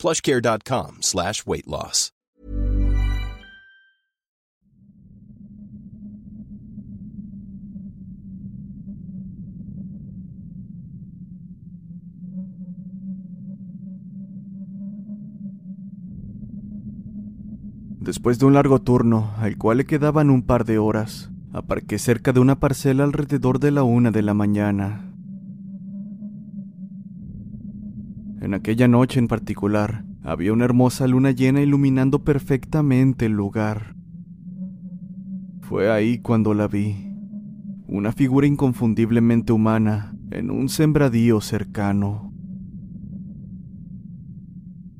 plushcare.com slash weight loss. Después de un largo turno, al cual le quedaban un par de horas, aparqué cerca de una parcela alrededor de la una de la mañana. En aquella noche en particular, había una hermosa luna llena iluminando perfectamente el lugar. Fue ahí cuando la vi, una figura inconfundiblemente humana en un sembradío cercano.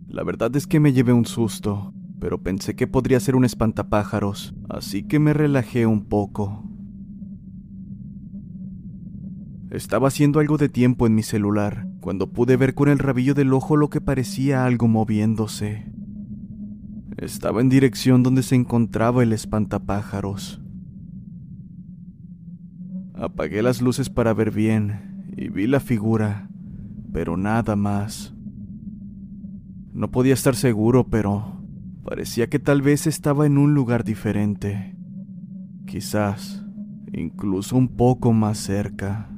La verdad es que me llevé un susto, pero pensé que podría ser un espantapájaros, así que me relajé un poco. Estaba haciendo algo de tiempo en mi celular, cuando pude ver con el rabillo del ojo lo que parecía algo moviéndose. Estaba en dirección donde se encontraba el espantapájaros. Apagué las luces para ver bien y vi la figura, pero nada más. No podía estar seguro, pero Parecía que tal vez estaba en un lugar diferente. Quizás incluso un poco más cerca.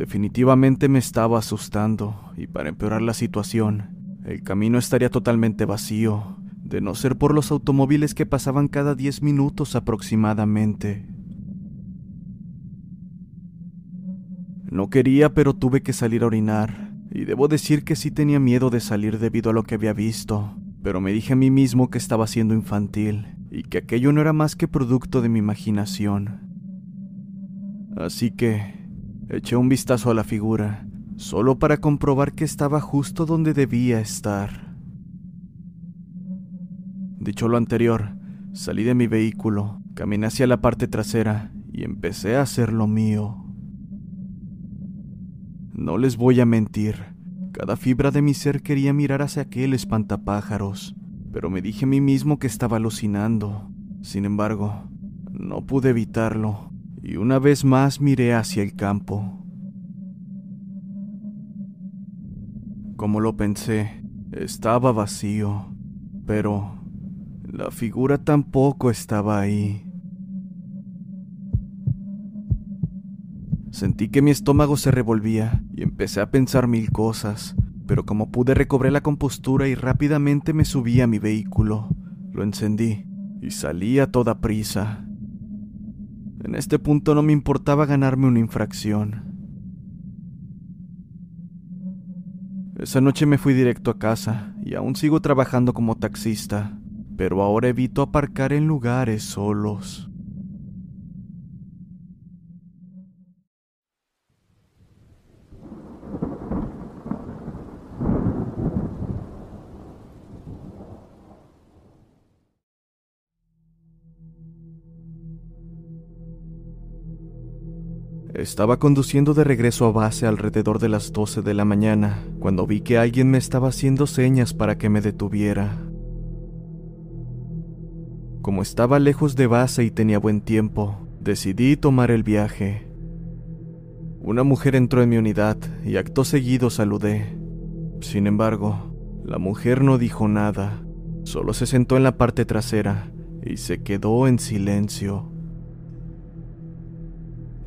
Definitivamente me estaba asustando y para empeorar la situación, el camino estaría totalmente vacío, de no ser por los automóviles que pasaban cada 10 minutos aproximadamente. No quería, pero tuve que salir a orinar y debo decir que sí tenía miedo de salir debido a lo que había visto, pero me dije a mí mismo que estaba siendo infantil y que aquello no era más que producto de mi imaginación. Así que eché un vistazo a la figura, solo para comprobar que estaba justo donde debía estar. Dicho lo anterior, salí de mi vehículo, caminé hacia la parte trasera y empecé a hacer lo mío. No les voy a mentir, cada fibra de mi ser quería mirar hacia aquel espantapájaros, pero me dije a mí mismo que estaba alucinando. Sin embargo, no pude evitarlo, y una vez más miré hacia el campo. Como lo pensé, estaba vacío, pero la figura tampoco estaba ahí. Sentí que mi estómago se revolvía y empecé a pensar mil cosas, pero como pude recobré la compostura y rápidamente me subí a mi vehículo. Lo encendí y salí a toda prisa. En este punto no me importaba ganarme una infracción. Esa noche me fui directo a casa y aún sigo trabajando como taxista, pero ahora evito aparcar en lugares solos. Estaba conduciendo de regreso a base alrededor de las 12 de la mañana, cuando vi que alguien me estaba haciendo señas para que me detuviera. Como estaba lejos de base y tenía buen tiempo, decidí tomar el viaje. Una mujer entró en mi unidad y acto seguido saludé. Sin embargo, la mujer no dijo nada, solo se sentó en la parte trasera y se quedó en silencio.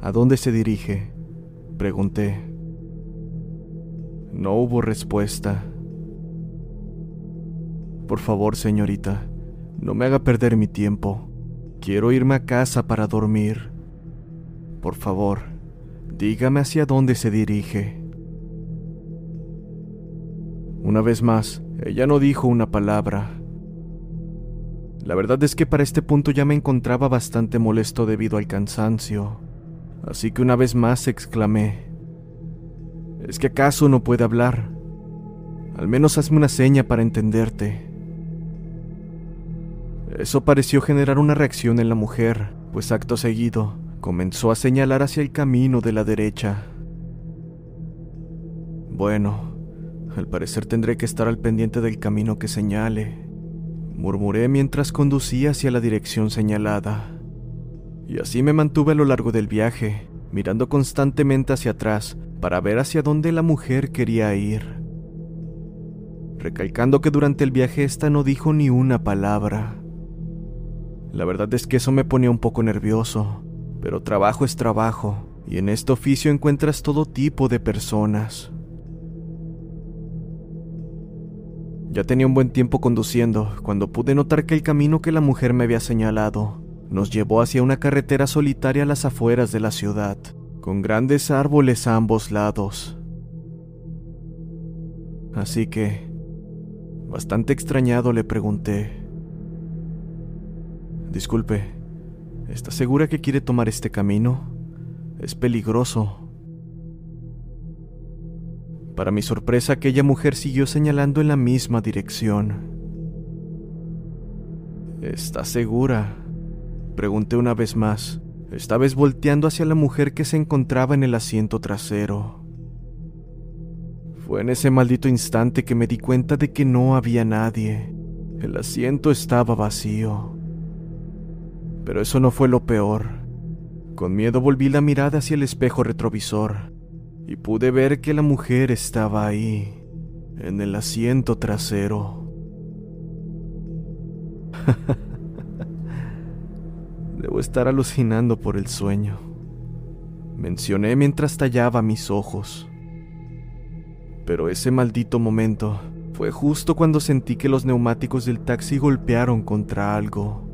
¿A dónde se dirige? Pregunté. No hubo respuesta. Por favor, señorita, no me haga perder mi tiempo. Quiero irme a casa para dormir. Por favor, dígame hacia dónde se dirige. Una vez más, ella no dijo una palabra. La verdad es que para este punto ya me encontraba bastante molesto debido al cansancio así que una vez más exclamé, ¿es que acaso no puede hablar? Al menos hazme una seña para entenderte. Eso pareció generar una reacción en la mujer, pues acto seguido comenzó a señalar hacia el camino de la derecha. Bueno, al parecer tendré que estar al pendiente del camino que señale, murmuré mientras conducía hacia la dirección señalada. Y así me mantuve a lo largo del viaje, mirando constantemente hacia atrás para ver hacia dónde la mujer quería ir. Recalcando que durante el viaje esta no dijo ni una palabra. La verdad es que eso me ponía un poco nervioso, pero trabajo es trabajo, y en este oficio encuentras todo tipo de personas. Ya tenía un buen tiempo conduciendo cuando pude notar que el camino que la mujer me había señalado nos llevó hacia una carretera solitaria a las afueras de la ciudad, con grandes árboles a ambos lados. Así que, bastante extrañado, le pregunté, Disculpe, ¿está segura que quiere tomar este camino? Es peligroso. Para mi sorpresa, aquella mujer siguió señalando en la misma dirección. ¿Está segura? Pregunté una vez más, esta vez volteando hacia la mujer que se encontraba en el asiento trasero. Fue en ese maldito instante que me di cuenta de que no había nadie. El asiento estaba vacío. Pero eso no fue lo peor. Con miedo volví la mirada hacia el espejo retrovisor y pude ver que la mujer estaba ahí, en el asiento trasero. Debo estar alucinando por el sueño, mencioné mientras tallaba mis ojos. Pero ese maldito momento fue justo cuando sentí que los neumáticos del taxi golpearon contra algo.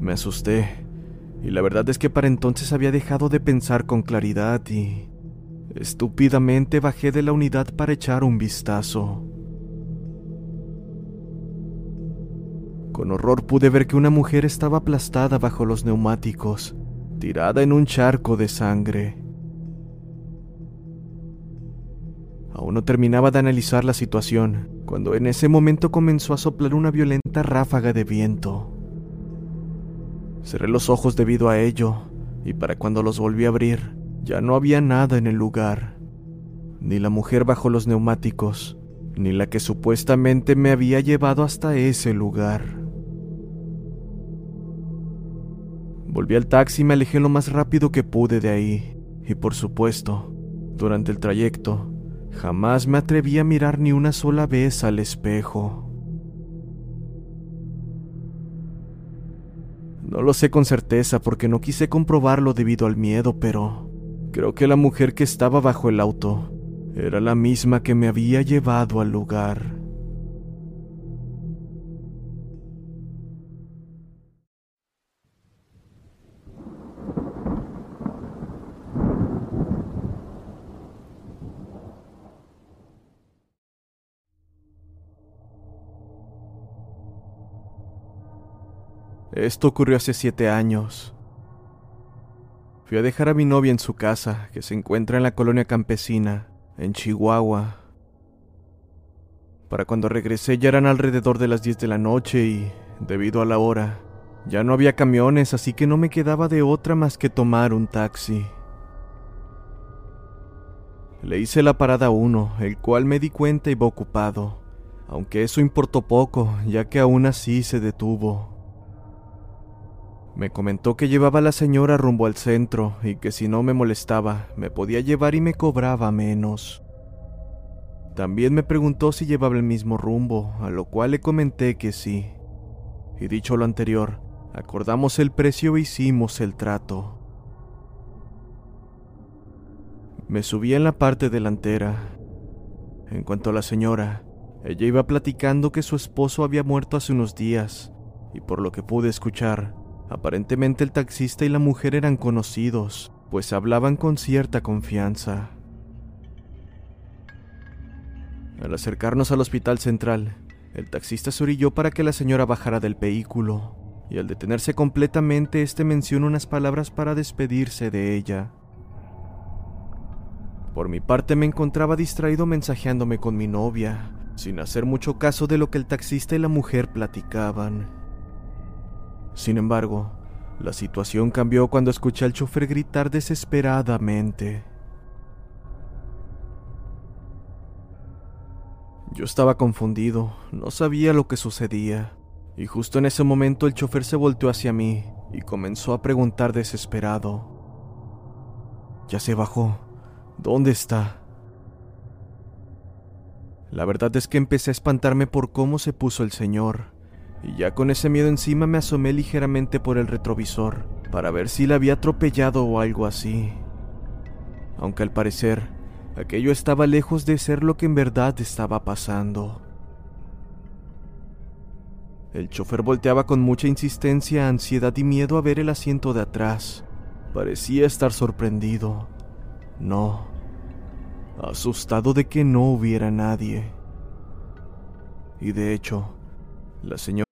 Me asusté y la verdad es que para entonces había dejado de pensar con claridad y estúpidamente bajé de la unidad para echar un vistazo. Con horror pude ver que una mujer estaba aplastada bajo los neumáticos, tirada en un charco de sangre. Aún no terminaba de analizar la situación, cuando en ese momento comenzó a soplar una violenta ráfaga de viento. Cerré los ojos debido a ello, y para cuando los volví a abrir, ya no había nada en el lugar. Ni la mujer bajo los neumáticos, ni la que supuestamente me había llevado hasta ese lugar. Volví al taxi y me alejé lo más rápido que pude de ahí, y por supuesto, durante el trayecto, jamás me atreví a mirar ni una sola vez al espejo. No lo sé con certeza porque no quise comprobarlo debido al miedo, pero creo que la mujer que estaba bajo el auto era la misma que me había llevado al lugar. Esto ocurrió hace siete años. Fui a dejar a mi novia en su casa, que se encuentra en la colonia campesina, en Chihuahua. Para cuando regresé ya eran alrededor de las 10 de la noche y, debido a la hora, ya no había camiones, así que no me quedaba de otra más que tomar un taxi. Le hice la parada 1, el cual me di cuenta iba ocupado, aunque eso importó poco, ya que aún así se detuvo. Me comentó que llevaba a la señora rumbo al centro y que si no me molestaba, me podía llevar y me cobraba menos. También me preguntó si llevaba el mismo rumbo, a lo cual le comenté que sí. Y dicho lo anterior, acordamos el precio e hicimos el trato. Me subí en la parte delantera. En cuanto a la señora, ella iba platicando que su esposo había muerto hace unos días, y por lo que pude escuchar, Aparentemente el taxista y la mujer eran conocidos, pues hablaban con cierta confianza. Al acercarnos al hospital central, el taxista se orilló para que la señora bajara del vehículo, y al detenerse completamente, este mencionó unas palabras para despedirse de ella. Por mi parte me encontraba distraído mensajeándome con mi novia, sin hacer mucho caso de lo que el taxista y la mujer platicaban. Sin embargo, la situación cambió cuando escuché al chofer gritar desesperadamente. Yo estaba confundido, no sabía lo que sucedía, y justo en ese momento el chofer se volteó hacia mí y comenzó a preguntar desesperado. Ya se bajó. ¿Dónde está? La verdad es que empecé a espantarme por cómo se puso el señor, y ya con ese miedo encima me asomé ligeramente por el retrovisor para ver si la había atropellado o algo así. Aunque al parecer, aquello estaba lejos de ser lo que en verdad estaba pasando. El chofer volteaba con mucha insistencia, ansiedad y miedo a ver el asiento de atrás. Parecía estar sorprendido. No. Asustado de que no hubiera nadie. Y de hecho, la señora...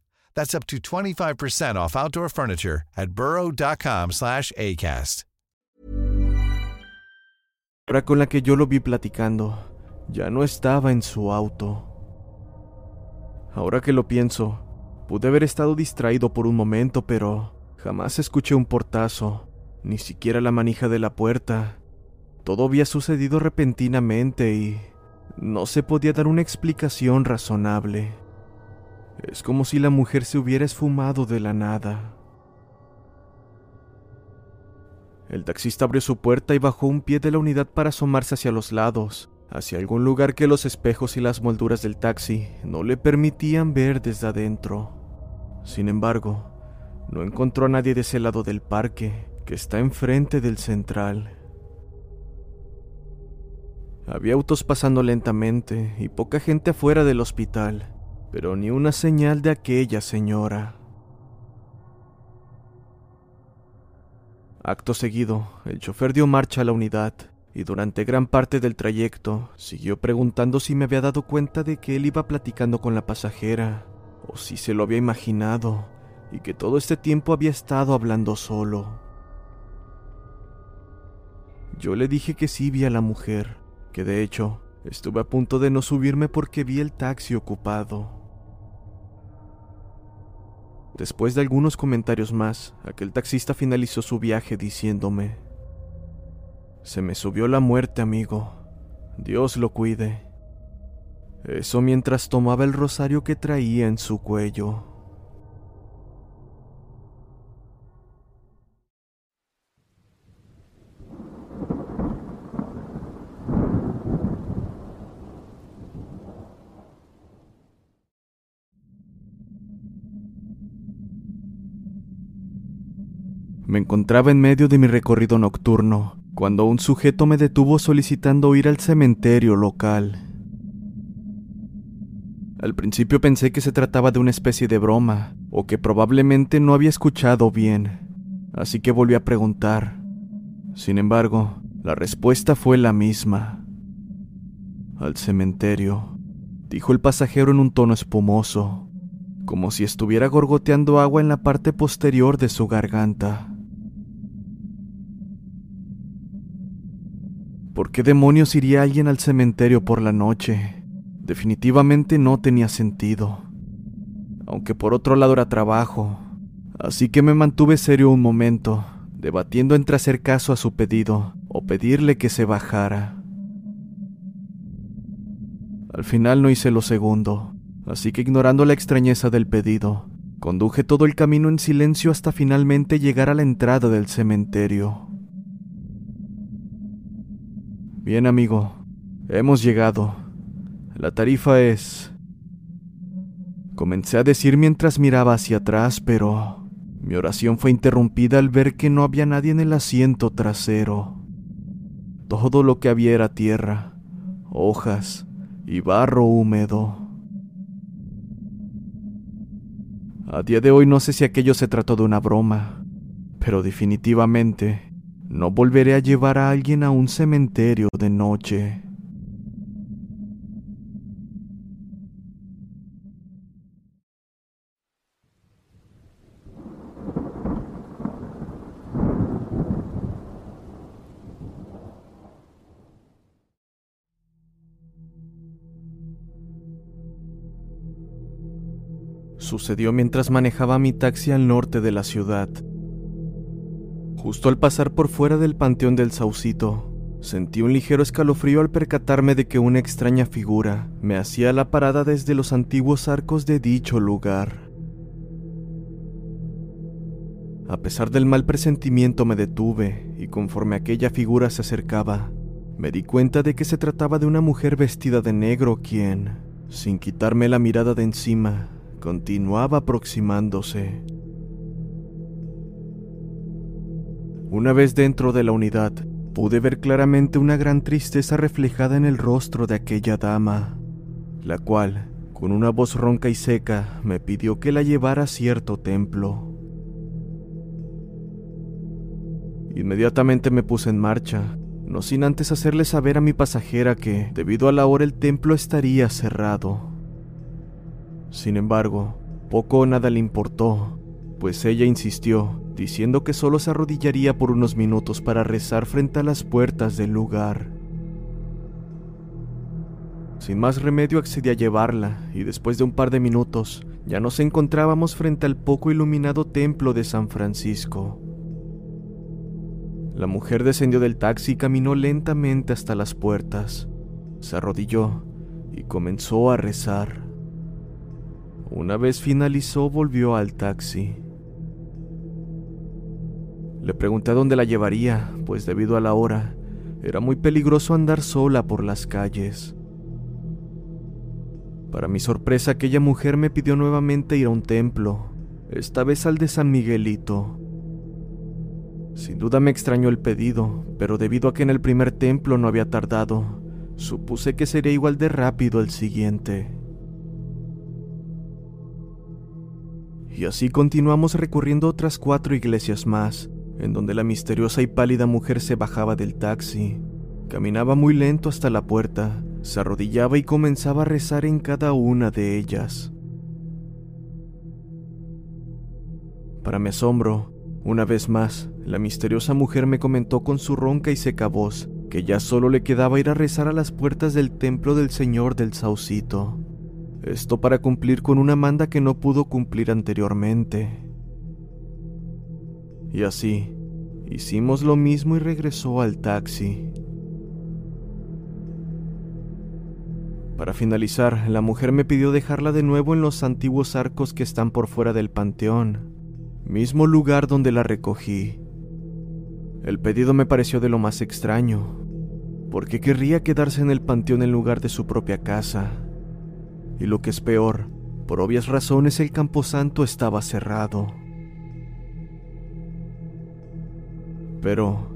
That's up to 25% off outdoor furniture at burrow.com slash ACAST. La con la que yo lo vi platicando ya no estaba en su auto. Ahora que lo pienso, pude haber estado distraído por un momento, pero jamás escuché un portazo, ni siquiera la manija de la puerta. Todo había sucedido repentinamente y no se podía dar una explicación razonable. Es como si la mujer se hubiera esfumado de la nada. El taxista abrió su puerta y bajó un pie de la unidad para asomarse hacia los lados, hacia algún lugar que los espejos y las molduras del taxi no le permitían ver desde adentro. Sin embargo, no encontró a nadie de ese lado del parque, que está enfrente del central. Había autos pasando lentamente y poca gente afuera del hospital, pero ni una señal de aquella señora. Acto seguido, el chofer dio marcha a la unidad y durante gran parte del trayecto siguió preguntando si me había dado cuenta de que él iba platicando con la pasajera o si se lo había imaginado y que todo este tiempo había estado hablando solo. Yo le dije que sí vi a la mujer, que de hecho estuve a punto de no subirme porque vi el taxi ocupado. Después de algunos comentarios más, aquel taxista finalizó su viaje diciéndome, Se me subió la muerte, amigo. Dios lo cuide. Eso mientras tomaba el rosario que traía en su cuello. Me encontraba en medio de mi recorrido nocturno, cuando un sujeto me detuvo solicitando ir al cementerio local. Al principio pensé que se trataba de una especie de broma, o que probablemente no había escuchado bien, así que volví a preguntar. Sin embargo, la respuesta fue la misma. Al cementerio, dijo el pasajero en un tono espumoso, como si estuviera gorgoteando agua en la parte posterior de su garganta. ¿Por qué demonios iría alguien al cementerio por la noche? Definitivamente no tenía sentido. Aunque por otro lado era trabajo. Así que me mantuve serio un momento, debatiendo entre hacer caso a su pedido o pedirle que se bajara. Al final no hice lo segundo, así que ignorando la extrañeza del pedido, conduje todo el camino en silencio hasta finalmente llegar a la entrada del cementerio. Bien amigo, hemos llegado. La tarifa es... Comencé a decir mientras miraba hacia atrás, pero mi oración fue interrumpida al ver que no había nadie en el asiento trasero. Todo lo que había era tierra, hojas y barro húmedo. A día de hoy no sé si aquello se trató de una broma, pero definitivamente no volveré a llevar a alguien a un cementerio de noche. Sucedió mientras manejaba mi taxi al norte de la ciudad. Justo al pasar por fuera del Panteón del Saucito, sentí un ligero escalofrío al percatarme de que una extraña figura me hacía la parada desde los antiguos arcos de dicho lugar. A pesar del mal presentimiento me detuve y conforme aquella figura se acercaba, me di cuenta de que se trataba de una mujer vestida de negro quien, sin quitarme la mirada de encima, continuaba aproximándose. Una vez dentro de la unidad, pude ver claramente una gran tristeza reflejada en el rostro de aquella dama, la cual, con una voz ronca y seca, me pidió que la llevara a cierto templo. Inmediatamente me puse en marcha, no sin antes hacerle saber a mi pasajera que, debido a la hora, el templo estaría cerrado. Sin embargo, poco o nada le importó, pues ella insistió, diciendo que solo se arrodillaría por unos minutos para rezar frente a las puertas del lugar. Sin más remedio accedí a llevarla, y después de un par de minutos ya nos encontrábamos frente al poco iluminado templo de San Francisco. La mujer descendió del taxi y caminó lentamente hasta las puertas. Se arrodilló y comenzó a rezar. Una vez finalizó, volvió al taxi. Le pregunté dónde la llevaría, pues debido a la hora, era muy peligroso andar sola por las calles. Para mi sorpresa, aquella mujer me pidió nuevamente ir a un templo, esta vez al de San Miguelito. Sin duda me extrañó el pedido, pero debido a que en el primer templo no había tardado, supuse que sería igual de rápido el siguiente. Y así continuamos recorriendo otras cuatro iglesias más, en donde la misteriosa y pálida mujer se bajaba del taxi, caminaba muy lento hasta la puerta, se arrodillaba y comenzaba a rezar en cada una de ellas. Para mi asombro, una vez más, la misteriosa mujer me comentó con su ronca y seca voz que ya solo le quedaba ir a rezar a las puertas del templo del Señor del Saucito. Esto para cumplir con una manda que no pudo cumplir anteriormente. Y así, hicimos lo mismo y regresó al taxi. Para finalizar, la mujer me pidió dejarla de nuevo en los antiguos arcos que están por fuera del panteón, mismo lugar donde la recogí. El pedido me pareció de lo más extraño, porque querría quedarse en el panteón en lugar de su propia casa. Y lo que es peor, por obvias razones el camposanto estaba cerrado. Pero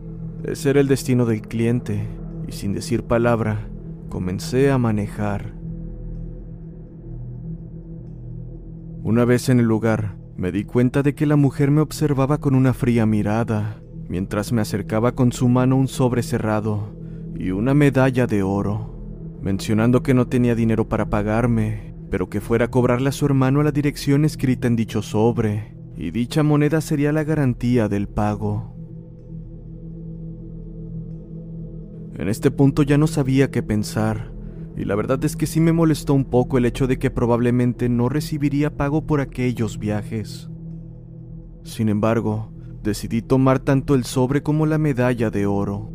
ese era el destino del cliente, y sin decir palabra, comencé a manejar. Una vez en el lugar, me di cuenta de que la mujer me observaba con una fría mirada, mientras me acercaba con su mano un sobre cerrado y una medalla de oro mencionando que no tenía dinero para pagarme, pero que fuera a cobrarle a su hermano a la dirección escrita en dicho sobre, y dicha moneda sería la garantía del pago. En este punto ya no sabía qué pensar, y la verdad es que sí me molestó un poco el hecho de que probablemente no recibiría pago por aquellos viajes. Sin embargo, decidí tomar tanto el sobre como la medalla de oro.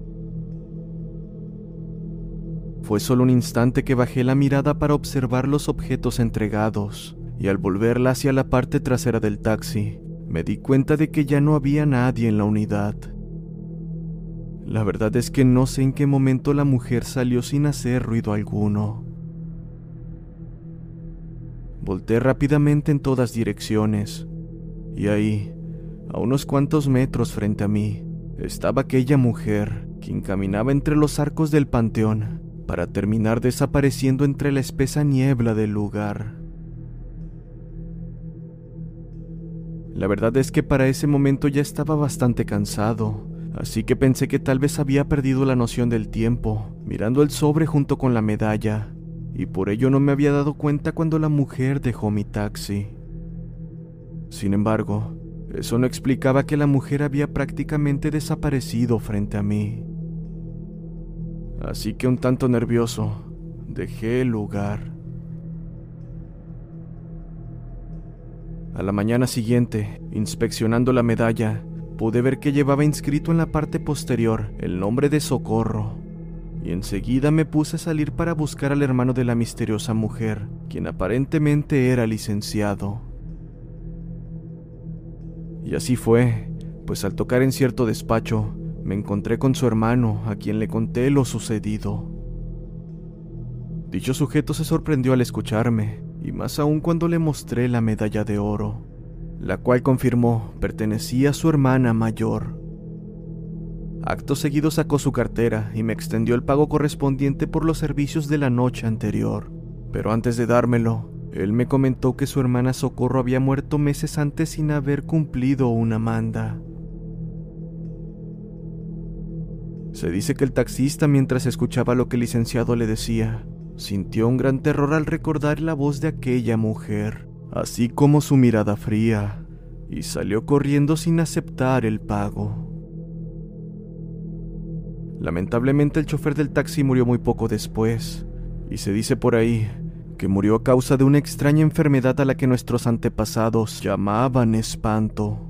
Fue solo un instante que bajé la mirada para observar los objetos entregados, y al volverla hacia la parte trasera del taxi, me di cuenta de que ya no había nadie en la unidad. La verdad es que no sé en qué momento la mujer salió sin hacer ruido alguno. Volté rápidamente en todas direcciones, y ahí, a unos cuantos metros frente a mí, estaba aquella mujer, quien caminaba entre los arcos del panteón, para terminar desapareciendo entre la espesa niebla del lugar. La verdad es que para ese momento ya estaba bastante cansado, así que pensé que tal vez había perdido la noción del tiempo, mirando el sobre junto con la medalla, y por ello no me había dado cuenta cuando la mujer dejó mi taxi. Sin embargo, eso no explicaba que la mujer había prácticamente desaparecido frente a mí. Así que un tanto nervioso, dejé el lugar. A la mañana siguiente, inspeccionando la medalla, pude ver que llevaba inscrito en la parte posterior el nombre de Socorro, y enseguida me puse a salir para buscar al hermano de la misteriosa mujer, quien aparentemente era licenciado. Y así fue, pues al tocar en cierto despacho, me encontré con su hermano, a quien le conté lo sucedido. Dicho sujeto se sorprendió al escucharme, y más aún cuando le mostré la medalla de oro la cual confirmó pertenecía a su hermana mayor. Acto seguido sacó su cartera y me extendió el pago correspondiente por los servicios de la noche anterior. Pero antes de dármelo, él me comentó que su hermana Socorro había muerto meses antes sin haber cumplido una manda. Se dice que el taxista, mientras escuchaba lo que el licenciado le decía, sintió un gran terror al recordar la voz de aquella mujer así como su mirada fría, y salió corriendo sin aceptar el pago. Lamentablemente el chofer del taxi murió muy poco después, y se dice por ahí que murió a causa de una extraña enfermedad a la que nuestros antepasados llamaban espanto.